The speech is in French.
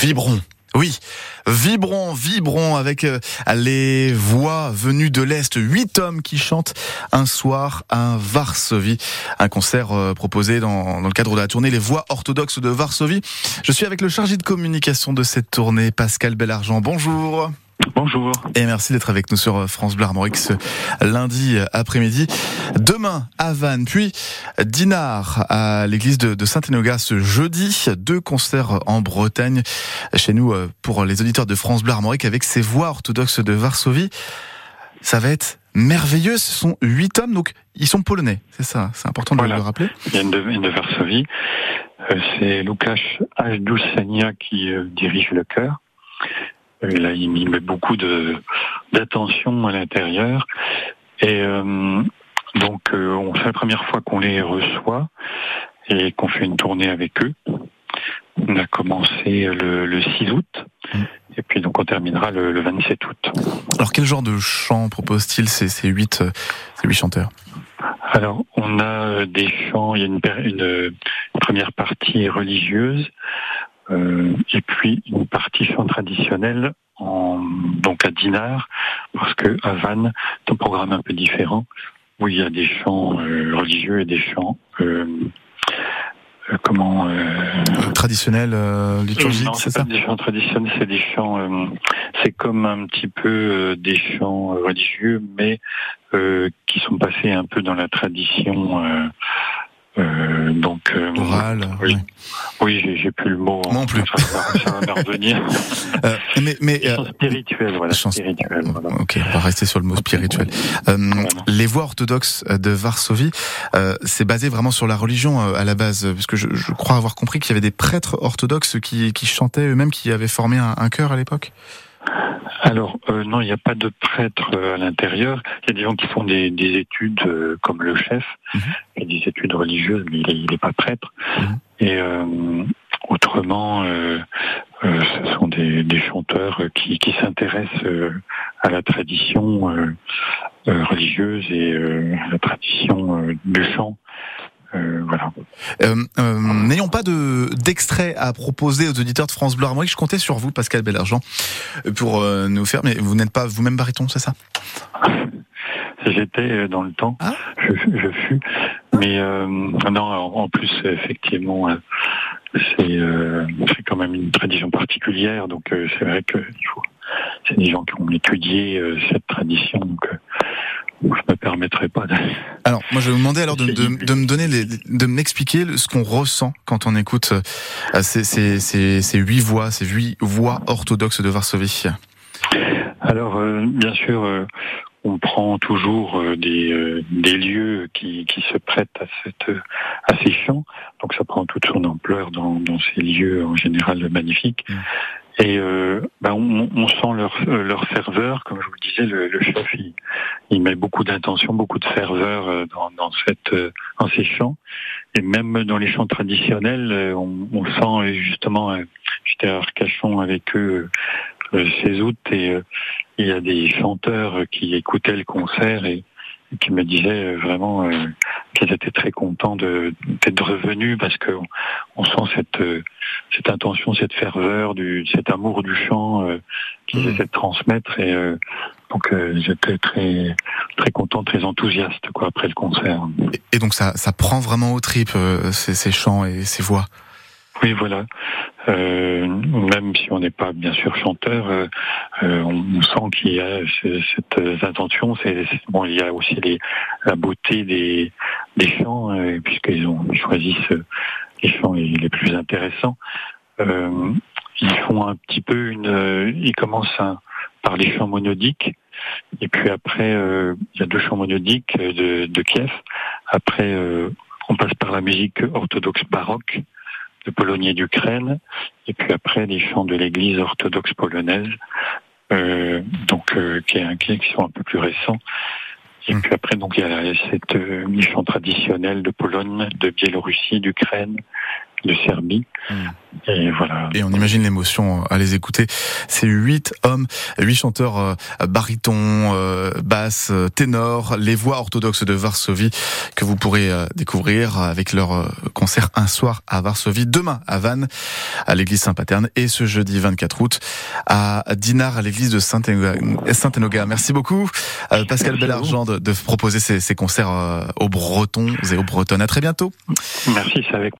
Vibrons. Oui, vibrons, vibrons avec euh, les voix venues de l'Est. Huit hommes qui chantent un soir à Varsovie. Un concert euh, proposé dans, le cadre de la tournée Les Voix orthodoxes de Varsovie. Je suis avec le chargé de communication de cette tournée, Pascal Bellargent. Bonjour. Bonjour. Et merci d'être avec nous sur France Bleu Armorique ce lundi après-midi. Demain à Vannes, puis Dinard à l'église de, Saint-Enogat ce jeudi. Deux concerts en Bretagne chez nous euh, pour les auditeurs de France Bleu Armorique avec ces voix orthodoxes de Varsovie. Ça va être merveilleux. Ce sont huit hommes, donc ils sont polonais. C'est ça, c'est important de le rappeler. Il y a une de, Varsovie. Euh, c'est Łukasz Ajdusania qui euh, dirige le chœur. Euh, là, il met beaucoup de d'attention à l'intérieur. Et euh, donc, euh, on c'est la première fois qu'on les reçoit et qu'on fait une tournée avec eux. On a commencé le, le 6 août. Mm. Et puis donc on terminera le, le 27 août. Alors quel genre de chant propose-t-il ces, ces, huit, ces huit chanteurs? Alors on a des chants, il y a une, une première partie religieuse, euh, et puis une partie chant traditionnel en, donc à Dinard, parce que à Vannes, c'est un programme un peu différent, où il y a des chants euh, religieux et des chants euh, comment traditionnels liturgiques, c'est ça Des chants traditionnels, c'est des chants, c'est comme un petit peu des chants religieux, mais qui sont passés un peu dans la tradition euh, donc euh, oral. Oui, oui j'ai plus le mot. Non plus. Ça, va, revenir. euh, mais mais euh, spirituel, voilà. Spirituel, voilà. Ok, on va rester sur le mot spirituel. Euh, les voix orthodoxes de Varsovie, c'est basé vraiment sur la religion à la base, parce que je, je crois avoir compris qu'il y avait des prêtres orthodoxes qui, qui chantaient eux-mêmes, qui avaient formé un, un chœur à l'époque. Alors euh, non, il n'y a pas de prêtre euh, à l'intérieur. Il y a des gens qui font des, études euh, comme le chef, mhm. et des études religieuses, mais il n'est pas prêtre. Mhm. Et autrement, ce sont des, chanteurs qui, qui s'intéressent à la tradition religieuse et à la tradition du chant. Euh, voilà. Euh, euh, N'ayons pas de d'extrait à proposer aux auditeurs de France Bleu Armorique. Je comptais sur vous, Pascal Bellargent, pour euh, nous faire. Mais vous n'êtes pas vous-même baryton, c'est ça? J'étais euh, dans le temps, ah. je, je, fus, mais non. En plus, effectivement, c'est c'est quand même une tradition particulière. Donc, c'est vrai que c'est des gens qui ont étudié cette tradition. Donc, je me permettrai pas. De... Alors, moi, je vais vous demander alors de, de, de me donner, les, de m'expliquer ce qu'on ressent quand on écoute euh, ces, ces, ces, ces, huit voix, ces huit voix orthodoxes de Varsovie. Alors, euh, bien sûr, euh, on prend toujours des, des lieux qui, qui se prêtent à, cette, à ces chants, donc ça prend toute son ampleur dans, dans ces lieux en général magnifiques. Mmh. Et euh, ben on, on, sent leur, euh, leur ferveur, comme je vous le disais, le, le chef il, il, met beaucoup d'intention, beaucoup de ferveur euh, dans, dans, cette, euh, dans ces chants. Et même dans les chants traditionnels, on, on sent justement, j'étais à Arcachon avec eux 16 août et il y a des chanteurs qui écoutaient le concert et qui me disaient vraiment qu'ils étaient très contents d'être revenus parce que on, sent cette cette intention, cette ferveur, du cet amour du chant euh, qu'ils mmh. essaient de transmettre et euh, donc euh, j'étais très très content, très enthousiaste quoi après le concert. Et, donc ça ça prend vraiment au tripes euh, ces, ces chants et ces voix? Oui, voilà. Euh, même si on n'est pas bien sûr chanteur, euh, on, sent qu'il y a cette intention. C'est bon, il y a aussi les, la beauté des, des chants, euh, puisqu'ils ont choisi les chants les, plus intéressants. Euh, ils font un petit peu une, ils commencent par les chants monodiques, et puis après il y a deux chants monodiques de Kiev. Après, on passe par la musique orthodoxe baroque de Pologne et d'Ukraine, et puis après les chants de l'Église orthodoxe polonaise, euh, donc euh, qui, est, qui sont un peu plus récents. Et hmm. puis après, donc il y a cette euh, chants traditionnels de Pologne, de Biélorussie, d'Ukraine, de Serbie. Hmm. Et voilà. Et on imagine l'émotion à les écouter. C'est huit hommes, huit chanteurs euh, barytons, euh, basses, ténors, les voix orthodoxes de Varsovie que vous pourrez euh, découvrir avec leur concert un soir à Varsovie, demain à Vannes, à l'église Saint-Paterne et ce jeudi 24 août à Dinard, à l'église de Saint-Enoga. Merci beaucoup, Pascal Bellargent, de, de proposer ces, ces concerts aux Bretons et aux Bretonnes. À très bientôt. Merci, c'est avec